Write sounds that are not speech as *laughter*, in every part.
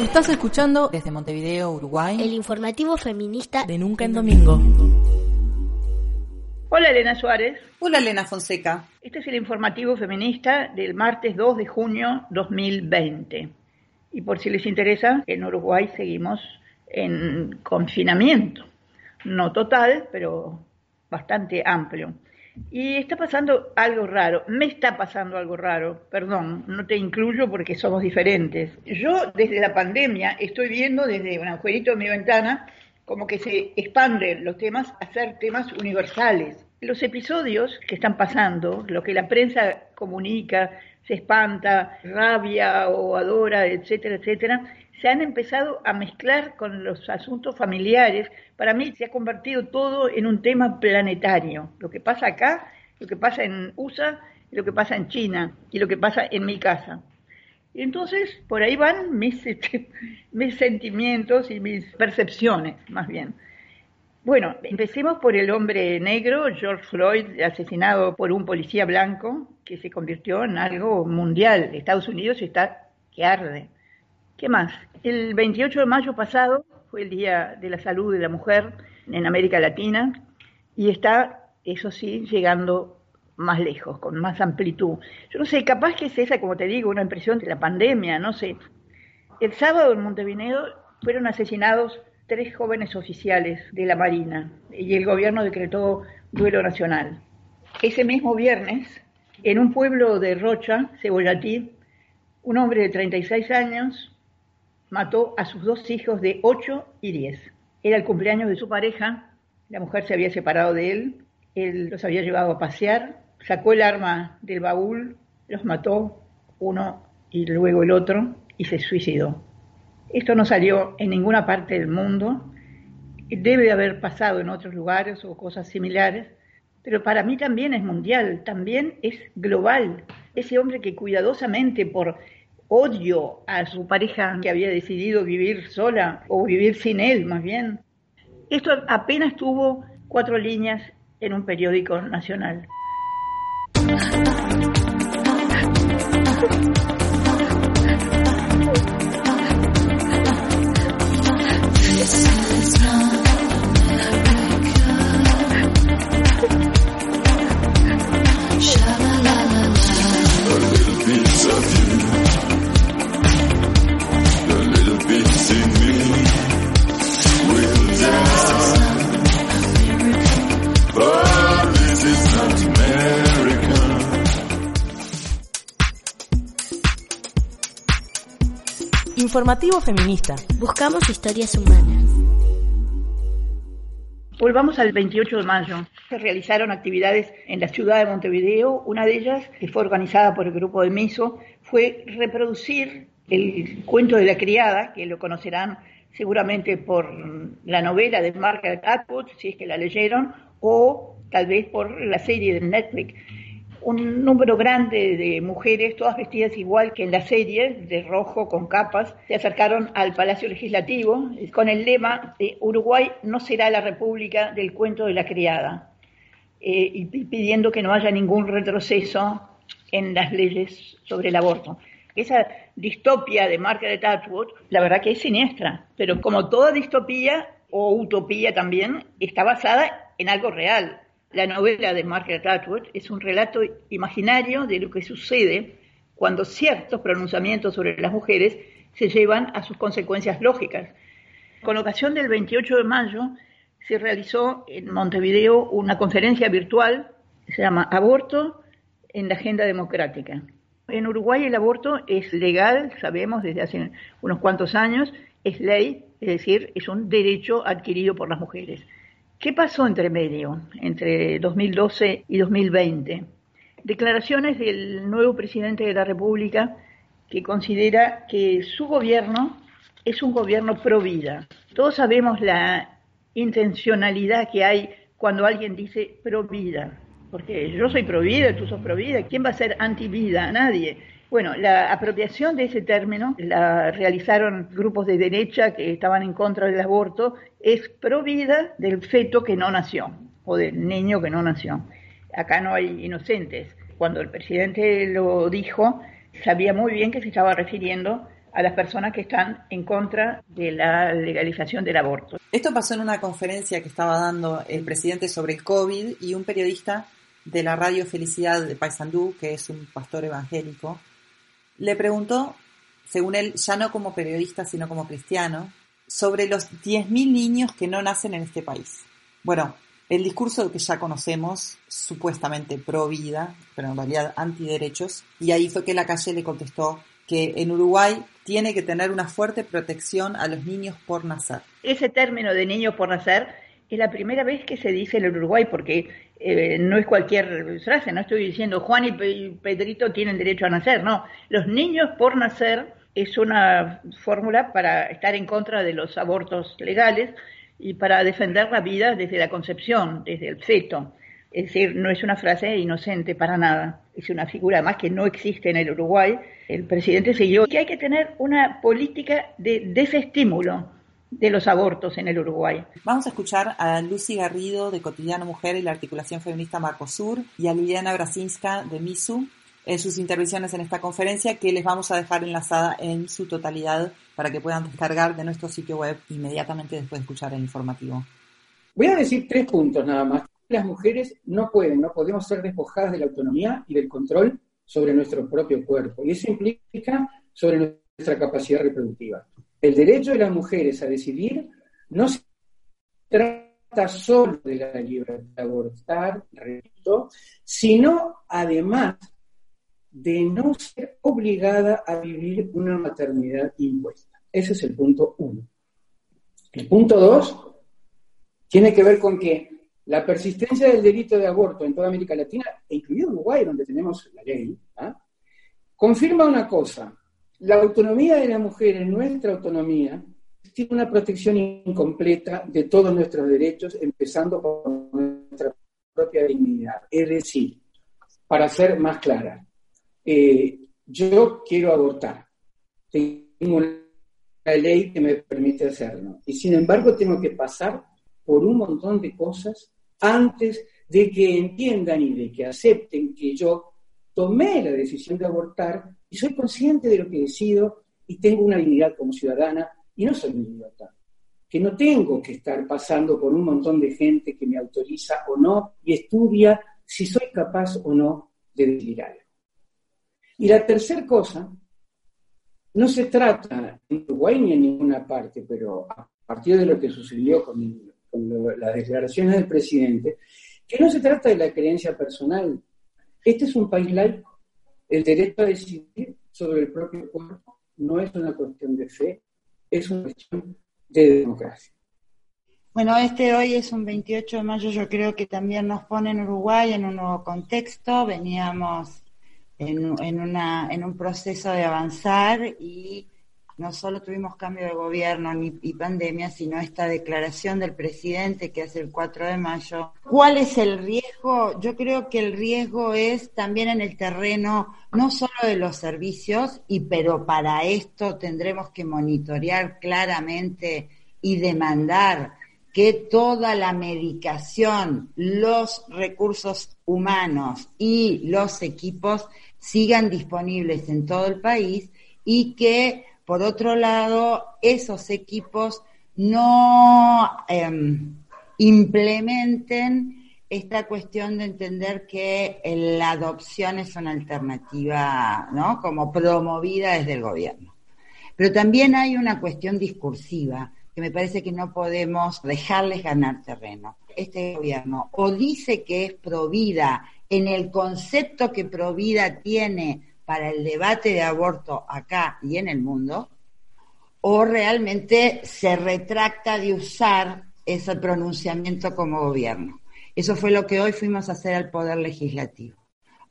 Estás escuchando desde Montevideo, Uruguay, el informativo feminista de Nunca en Domingo. Hola Elena Suárez. Hola Elena Fonseca. Este es el informativo feminista del martes 2 de junio 2020. Y por si les interesa, en Uruguay seguimos en confinamiento. No total, pero bastante amplio. Y está pasando algo raro, me está pasando algo raro, perdón, no te incluyo porque somos diferentes. Yo desde la pandemia estoy viendo desde un agujerito de mi ventana como que se expanden los temas a ser temas universales. Los episodios que están pasando, lo que la prensa comunica, se espanta, rabia o adora, etcétera, etcétera, se han empezado a mezclar con los asuntos familiares. Para mí se ha convertido todo en un tema planetario. Lo que pasa acá, lo que pasa en USA, lo que pasa en China y lo que pasa en mi casa. Y entonces por ahí van mis, *laughs* este, mis sentimientos y mis percepciones, más bien. Bueno, empecemos por el hombre negro, George Floyd, asesinado por un policía blanco, que se convirtió en algo mundial. Estados Unidos está que arde. ¿Qué más? El 28 de mayo pasado fue el Día de la Salud de la Mujer en América Latina y está, eso sí, llegando más lejos, con más amplitud. Yo no sé, capaz que es esa, como te digo, una impresión de la pandemia, no sé. El sábado en Montevideo fueron asesinados tres jóvenes oficiales de la Marina y el gobierno decretó duelo nacional. Ese mismo viernes, en un pueblo de Rocha, Cebollatí, un hombre de 36 años mató a sus dos hijos de 8 y 10. Era el cumpleaños de su pareja, la mujer se había separado de él, él los había llevado a pasear, sacó el arma del baúl, los mató uno y luego el otro y se suicidó. Esto no salió en ninguna parte del mundo, debe de haber pasado en otros lugares o cosas similares, pero para mí también es mundial, también es global. Ese hombre que cuidadosamente por odio a su pareja que había decidido vivir sola o vivir sin él más bien. Esto apenas tuvo cuatro líneas en un periódico nacional. Informativo feminista. Buscamos historias humanas. Volvamos al 28 de mayo. Se realizaron actividades en la ciudad de Montevideo. Una de ellas, que fue organizada por el grupo de Miso, fue reproducir el cuento de la criada, que lo conocerán seguramente por la novela de Margaret Atwood, si es que la leyeron, o tal vez por la serie de Netflix un número grande de mujeres, todas vestidas igual que en la serie, de rojo con capas, se acercaron al Palacio Legislativo con el lema de Uruguay no será la República del cuento de la criada, eh, y pidiendo que no haya ningún retroceso en las leyes sobre el aborto. Esa distopia de Margaret Atwood, la verdad que es siniestra, pero como toda distopía o utopía también, está basada en algo real la novela de Margaret Atwood es un relato imaginario de lo que sucede cuando ciertos pronunciamientos sobre las mujeres se llevan a sus consecuencias lógicas. Con ocasión del 28 de mayo se realizó en Montevideo una conferencia virtual se llama Aborto en la Agenda Democrática. En Uruguay el aborto es legal, sabemos desde hace unos cuantos años, es ley, es decir, es un derecho adquirido por las mujeres. ¿Qué pasó entre medio, entre 2012 y 2020? declaraciones del nuevo presidente de la República que considera que su gobierno es un gobierno pro vida. Todos sabemos la intencionalidad que hay cuando alguien dice pro vida, porque yo soy pro vida, tú sos pro vida, ¿quién va a ser anti vida? Nadie. Bueno, la apropiación de ese término la realizaron grupos de derecha que estaban en contra del aborto, es pro vida del feto que no nació o del niño que no nació. Acá no hay inocentes. Cuando el presidente lo dijo, sabía muy bien que se estaba refiriendo a las personas que están en contra de la legalización del aborto. Esto pasó en una conferencia que estaba dando el presidente sobre el COVID y un periodista de la radio Felicidad de Paysandú, que es un pastor evangélico, le preguntó, según él, ya no como periodista, sino como cristiano, sobre los 10.000 niños que no nacen en este país. Bueno, el discurso que ya conocemos, supuestamente pro vida, pero en realidad antiderechos, y ahí fue que la calle le contestó que en Uruguay tiene que tener una fuerte protección a los niños por nacer. Ese término de niños por nacer es la primera vez que se dice en el Uruguay, porque eh, no es cualquier frase, no estoy diciendo Juan y Pedrito tienen derecho a nacer, no, los niños por nacer es una fórmula para estar en contra de los abortos legales y para defender la vida desde la concepción, desde el feto. Es decir, no es una frase inocente para nada, es una figura más que no existe en el Uruguay. El presidente siguió que hay que tener una política de desestímulo de los abortos en el Uruguay. Vamos a escuchar a Lucy Garrido de Cotidiano Mujer y la articulación feminista Marcosur y a Liliana Brasinska de MISU en sus intervenciones en esta conferencia que les vamos a dejar enlazada en su totalidad para que puedan descargar de nuestro sitio web inmediatamente después de escuchar el informativo. Voy a decir tres puntos nada más. Las mujeres no pueden, no podemos ser despojadas de la autonomía y del control sobre nuestro propio cuerpo. Y eso implica sobre nuestra capacidad reproductiva. El derecho de las mujeres a decidir no se trata solo de la libertad de abortar, repito, sino además de no ser obligada a vivir una maternidad impuesta. Ese es el punto uno. El punto dos tiene que ver con que la persistencia del delito de aborto en toda América Latina, e incluido Uruguay, donde tenemos la ley, ¿ah? confirma una cosa. La autonomía de la mujer en nuestra autonomía tiene una protección incompleta de todos nuestros derechos, empezando por nuestra propia dignidad. Es decir, para ser más clara, eh, yo quiero abortar, tengo una ley que me permite hacerlo, y sin embargo tengo que pasar por un montón de cosas antes de que entiendan y de que acepten que yo tomé la decisión de abortar y soy consciente de lo que decido y tengo una dignidad como ciudadana y no soy un idiota. Que no tengo que estar pasando por un montón de gente que me autoriza o no y estudia si soy capaz o no de decidir algo. Y la tercera cosa, no se trata en Uruguay ni en ninguna parte, pero a partir de lo que sucedió con, las declaraciones del presidente, que no se trata de la creencia personal. Este es un país laico. El derecho a decidir sobre el propio cuerpo no es una cuestión de fe, es una cuestión de democracia. Bueno, este hoy es un 28 de mayo, yo creo que también nos pone en Uruguay en un nuevo contexto. Veníamos en, en, un proceso de avanzar y no solo tuvimos cambio de gobierno ni, y pandemia, sino esta declaración del presidente que hace el 4 de mayo. ¿Cuál es el riesgo? Yo creo que el riesgo es también en el terreno no solo de los servicios, y pero para esto tendremos que monitorear claramente y demandar que toda la medicación, los recursos humanos y los equipos sigan disponibles en todo el país y que, por otro lado, esos equipos no em, implementen esta cuestión de entender que la adopción es una alternativa, ¿no? Como promovida desde el gobierno. Pero también hay una cuestión discursiva que me parece que no podemos dejarles ganar terreno. Este gobierno o dice que es provida en el concepto que Provida tiene para el debate de aborto acá y en el mundo, o realmente se retracta de usar ese pronunciamiento como gobierno. Eso fue lo que hoy fuimos a hacer al Poder Legislativo.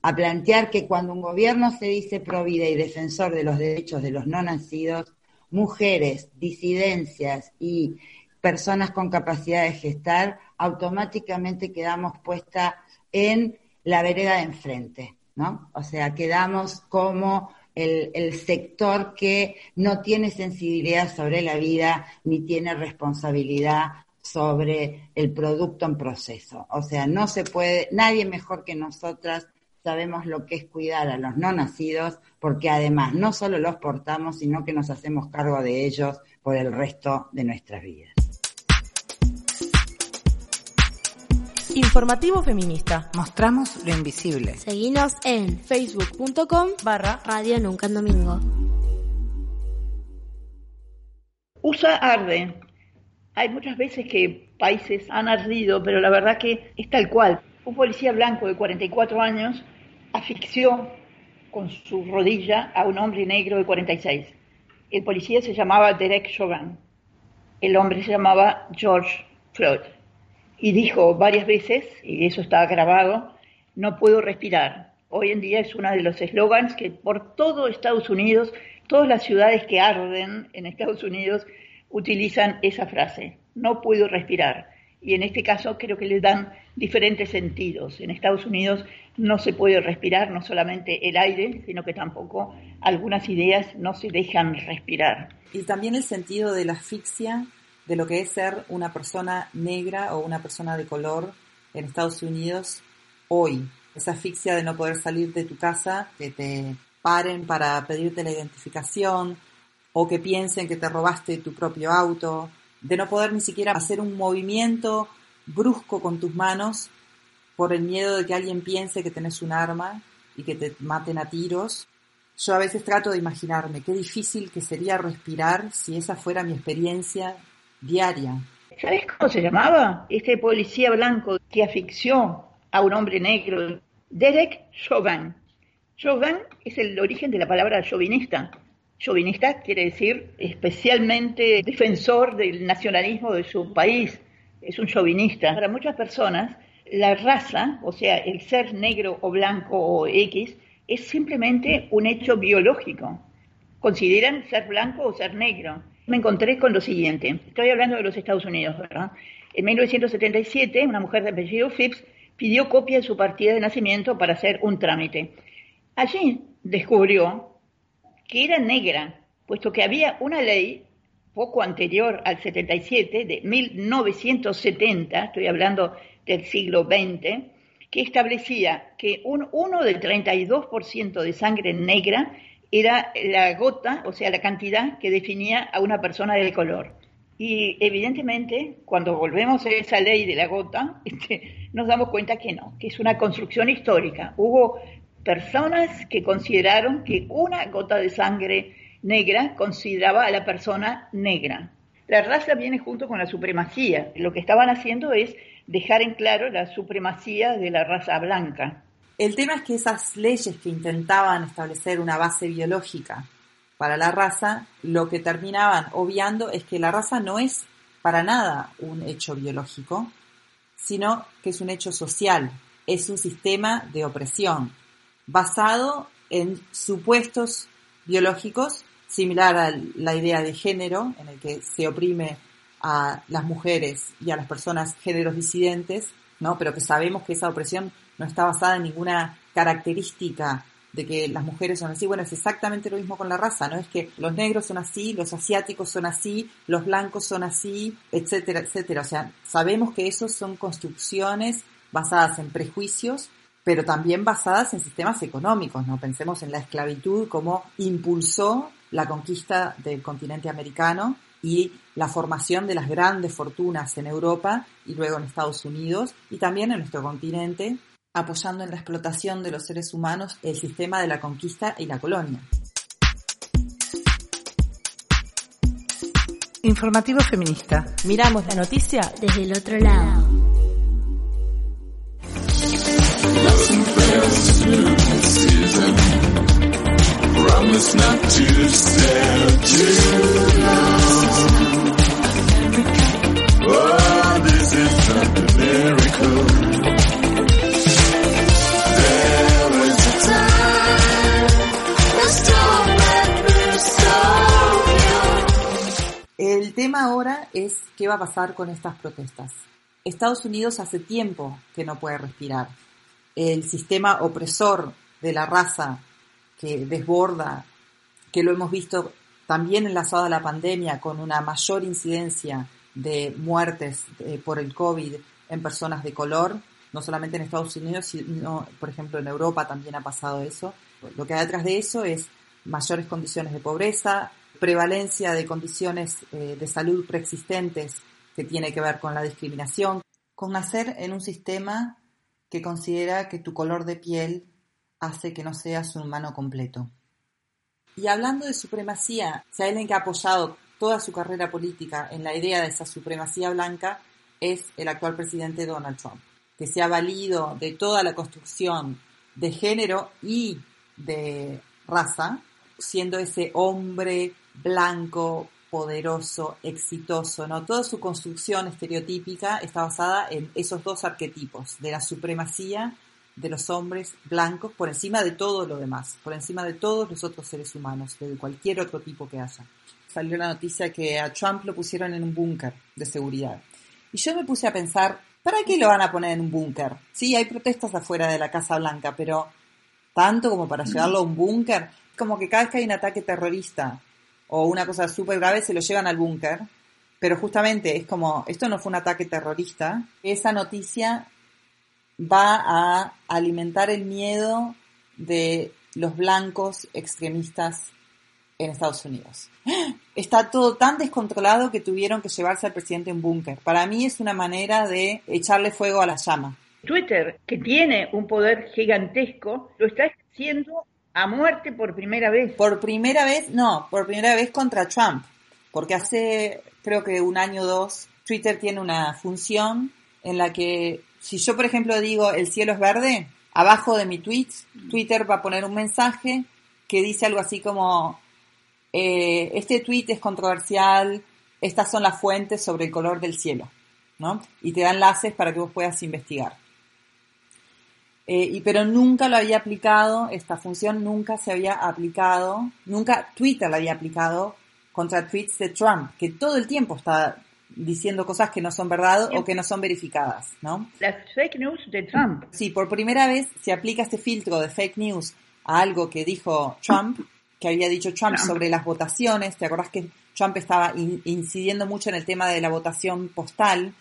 a plantear que cuando un gobierno se dice pro vida y defensor de los derechos de los no nacidos, mujeres, disidencias y personas con capacidad de gestar, automáticamente quedamos puesta en la vereda de enfrente, O sea, quedamos como el, el, sector que no tiene sensibilidad sobre la vida ni tiene responsabilidad sobre el producto en proceso. O sea, no se puede, nadie mejor que nosotras sabemos lo que es cuidar a los no nacidos, porque además no solo los portamos, sino que nos hacemos cargo de ellos por el resto de nuestras vidas. Informativo Feminista. Mostramos lo invisible. Seguinos en facebook.com barra Radio Nunca en Domingo. USA arde. Hay muchas veces que países han ardido, pero la verdad que es tal cual. Un policía blanco de 44 años asfixió con su rodilla a un hombre negro de 46. El policía se llamaba Derek Chauvin. El hombre se llamaba George Floyd. Y dijo varias veces, y eso está grabado, no puedo respirar. Hoy en día es uno de los eslogans que por todo Estados Unidos, todas las ciudades que arden en Estados Unidos utilizan esa frase, no puedo respirar. Y en este caso creo que le dan diferentes sentidos. En Estados Unidos no se puede respirar no solamente el aire, sino que tampoco algunas ideas no se dejan respirar. Y también el sentido de la asfixia, de lo que es ser una persona negra o una persona de color en Estados Unidos hoy. Esa asfixia de no poder salir de tu casa, que te paren para pedirte la identificación o que piensen que te robaste tu propio auto, de no poder ni siquiera hacer un movimiento brusco con tus manos por el miedo de que alguien piense que tenés un arma y que te maten a tiros. Yo a veces trato de imaginarme qué difícil que sería respirar si esa fuera mi experiencia diaria. ¿Sabes cómo se llamaba? Este policía blanco que asfixió a un hombre negro, Derek Chauvin. Chauvin es el origen de la palabra chauvinista. Chauvinista quiere decir especialmente defensor del nacionalismo de su país. Es un chauvinista. Para muchas personas, la raza, o sea, el ser negro o blanco o X, es simplemente un hecho biológico. Consideran ser blanco o ser negro. Me encontré con lo siguiente. Estoy hablando de los Estados Unidos, ¿verdad? En 1977, una mujer de apellido Phipps pidió copia de su partida de nacimiento para hacer un trámite. Allí descubrió que era negra, puesto que había una ley poco anterior al 77, de 1970, estoy hablando del siglo XX, que establecía que un 1 del 32% de sangre negra era la gota, o sea, la cantidad que definía a una persona de color. Y evidentemente, cuando volvemos a esa ley de la gota, *laughs* este, nos damos cuenta que no, que es una construcción histórica. Hubo personas que consideraron que una gota de sangre negra consideraba a la persona negra. La raza viene junto con la supremacía. Lo que estaban haciendo es dejar en claro la supremacía de la raza blanca. El tema es que esas leyes que intentaban establecer una base biológica para la raza, lo que terminaban obviando es que la raza no es para nada un hecho biológico, sino que es un hecho social, es un sistema de opresión basado en supuestos biológicos, similar a la idea de género, en el que se oprime a las mujeres y a las personas géneros disidentes, ¿no? Pero que sabemos que esa opresión no está basada en ninguna característica de que las mujeres son así. Bueno, es exactamente lo mismo con la raza, ¿no? Es que los negros son así, los asiáticos son así, los blancos son así, etcétera, etcétera. O sea, sabemos que esos son construcciones basadas en prejuicios, pero también basadas en sistemas económicos, ¿no? Pensemos en la esclavitud como impulsó la conquista del continente americano y la formación de las grandes fortunas en Europa y luego en Estados Unidos y también en nuestro continente, apoyando en la explotación de los seres humanos el sistema de la conquista y la colonia. Informativo feminista. Miramos la noticia desde el otro lado. Promise not to stare too long. Ahora es qué va a pasar con estas protestas. Estados Unidos hace tiempo que no puede respirar. El sistema opresor de la raza que desborda, que lo hemos visto también enlazado a la pandemia con una mayor incidencia de muertes eh, por el COVID en personas de color, no solamente en Estados Unidos, sino, por ejemplo, en Europa también ha pasado eso. Lo que hay detrás de eso es mayores condiciones de pobreza, prevalencia de condiciones eh, de salud preexistentes que tiene que ver con la discriminación, con nacer en un sistema que considera que tu color de piel hace que no seas un humano completo. Y hablando de supremacía, si hay alguien que ha apoyado toda su carrera política en la idea de esa supremacía blanca, es el actual presidente Donald Trump, que se ha valido de toda la construcción de género y de raza, siendo ese hombre blanco, poderoso, exitoso, ¿no? Toda su construcción estereotípica está basada en esos dos arquetipos, de la supremacía de los hombres blancos por encima de todo lo demás, por encima de todos los otros seres humanos, de cualquier otro tipo que haya. Salió la noticia que a Trump lo pusieron en un búnker de seguridad. Y yo me puse a pensar, ¿para qué lo van a poner en un búnker? Sí, hay protestas afuera de la Casa Blanca, pero tanto como para llevarlo a un búnker, como que cada vez que hay un ataque terrorista o una cosa súper grave se lo llevan al búnker, pero justamente es como, esto no fue un ataque terrorista, esa noticia va a alimentar el miedo de los blancos extremistas en Estados Unidos. *gasps* Está todo tan descontrolado que tuvieron que llevarse al presidente en búnker. Para mí es una manera de echarle fuego a la llama. Twitter, que tiene un poder gigantesco, lo está haciendo a muerte por primera vez. Por primera vez, no, por primera vez contra Trump. Porque hace, creo que un año o dos, Twitter tiene una función en la que si yo, por ejemplo, digo el cielo es verde, abajo de mi tweet, Twitter va a poner un mensaje que dice algo así como, eh, este tweet es controversial, estas son las fuentes sobre el color del cielo, ¿no? Y te da enlaces para que vos puedas investigar. Eh, y, pero nunca lo había aplicado, esta función nunca se había aplicado, nunca Twitter la había aplicado contra tweets de Trump, que todo el tiempo está diciendo cosas que no son verdad o que no son verificadas, ¿no? Las fake news de Trump. Sí, por primera vez se aplica este filtro de fake news a algo que dijo Trump, que había dicho Trump sobre las votaciones. ¿Te acordás que Trump estaba incidiendo mucho en el tema de la votación postal?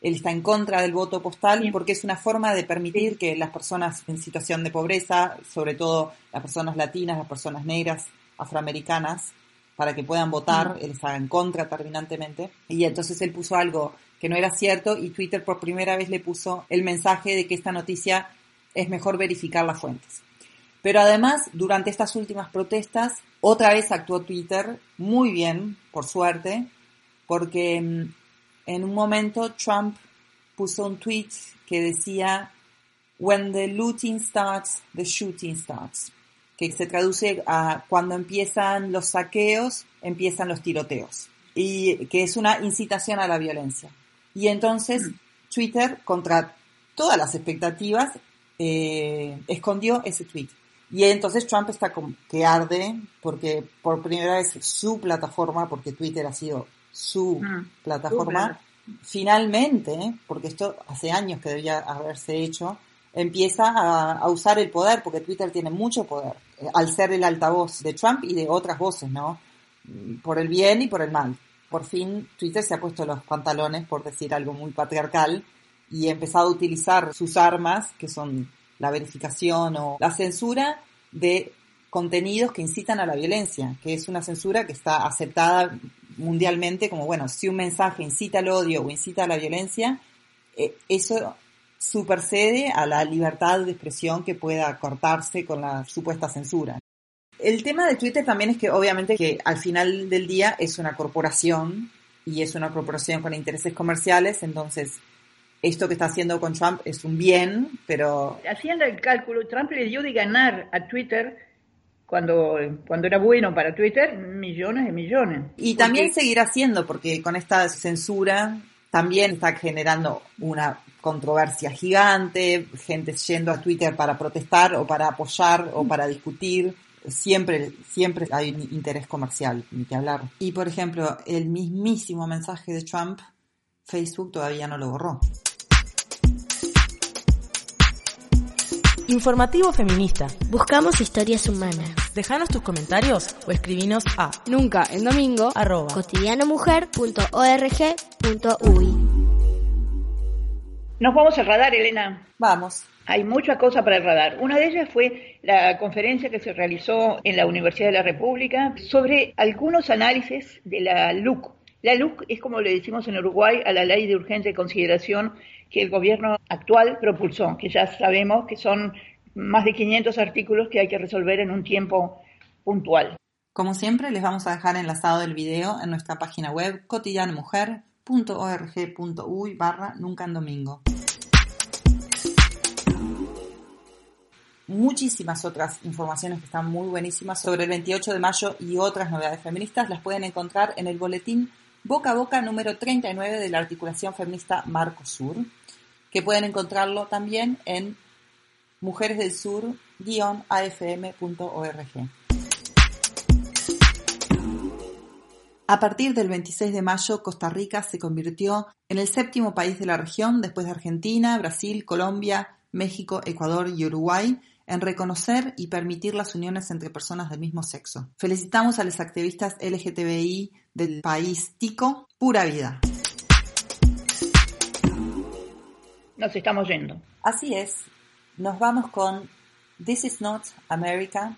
Él está en contra del voto postal porque es una forma de permitir que las personas en situación de pobreza, sobre todo las personas latinas, las personas negras, afroamericanas, para que puedan votar, él estaba en contra terminantemente, y entonces él puso algo que no era cierto y Twitter por primera vez le puso el mensaje de que esta noticia es mejor verificar las fuentes. Pero además, durante estas últimas protestas, otra vez actuó Twitter muy bien, por suerte, porque mm, en un momento Trump puso un tweet que decía, When the looting starts, the shooting starts que se traduce a cuando empiezan los saqueos, empiezan los tiroteos, y que es una incitación a la violencia. Y entonces Twitter, contra todas las expectativas, eh, escondió ese tweet. Y entonces Trump está como que arde porque por primera vez su plataforma, porque Twitter ha sido su plataforma, finalmente, porque esto hace años que debía haberse hecho, empieza a, a, usar el poder, porque Twitter tiene mucho poder, eh, al ser el altavoz de Trump y de otras voces, ¿no? Por el bien y por el mal. Por fin Twitter se ha puesto los pantalones, por decir algo muy patriarcal, y ha empezado a utilizar sus armas, que son la verificación o la censura de contenidos que incitan a la violencia, que es una censura que está aceptada mundialmente como, bueno, si un mensaje incita al odio o incita a la violencia, eh, eso supercede a la libertad de expresión que pueda cortarse con la supuesta censura. El tema de Twitter también es que obviamente que al final del día es una corporación y es una corporación con intereses comerciales, entonces esto que está haciendo con Trump es un bien, pero... Haciendo el cálculo, Trump le dio de ganar a Twitter cuando, cuando era bueno para Twitter millones y millones. Y también seguirá haciendo, porque con esta censura también está generando una controversia gigante, gente yendo a Twitter para protestar o para apoyar o para discutir. siempre, siempre hay un interés comercial, ni que hablar. Y por ejemplo, el mismísimo mensaje de Trump, Facebook todavía no lo borró. Informativo feminista. Buscamos historias humanas. Déjanos tus comentarios o escribinos a nunca en domingo arroba cotidianomujer.org.uy. Nos vamos al radar, Elena. Vamos. Hay mucha cosa para el radar. Una de ellas fue la conferencia que se realizó en la Universidad de la República sobre algunos análisis de la LUC. La LUC es como le decimos en Uruguay a la ley de urgente consideración que el gobierno actual propulsó, que ya sabemos que son más de 500 artículos que hay que resolver en un tiempo puntual. Como siempre, les vamos a dejar enlazado el video en nuestra página web cotidianomujer.org.uy barra nunca en domingo. Muchísimas otras informaciones que están muy buenísimas sobre el 28 de mayo y otras novedades feministas las pueden encontrar en el boletín Boca a Boca número 39 de la articulación feminista Marco Sur, que pueden encontrarlo también en mujeresdelsur-afm.org. A partir del 26 de mayo, Costa Rica se convirtió en el séptimo país de la región, después de Argentina, Brasil, Colombia, México, Ecuador y Uruguay, en reconocer y permitir las uniones entre personas del mismo sexo. Felicitamos a los activistas LGTBI del país Tico, pura vida. Nos estamos yendo. Así es, nos vamos con This is Not America,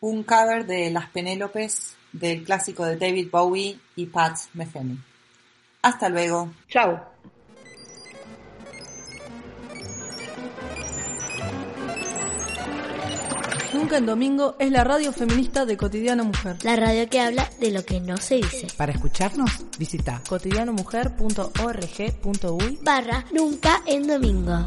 un cover de Las Penélopes del clásico de David Bowie y Pat Metheny. Hasta luego. Chao. Nunca en Domingo es la radio feminista de Cotidiano Mujer. La radio que habla de lo que no se dice. Para escucharnos, visita cotidianomujer.org.uy barra Nunca en Domingo.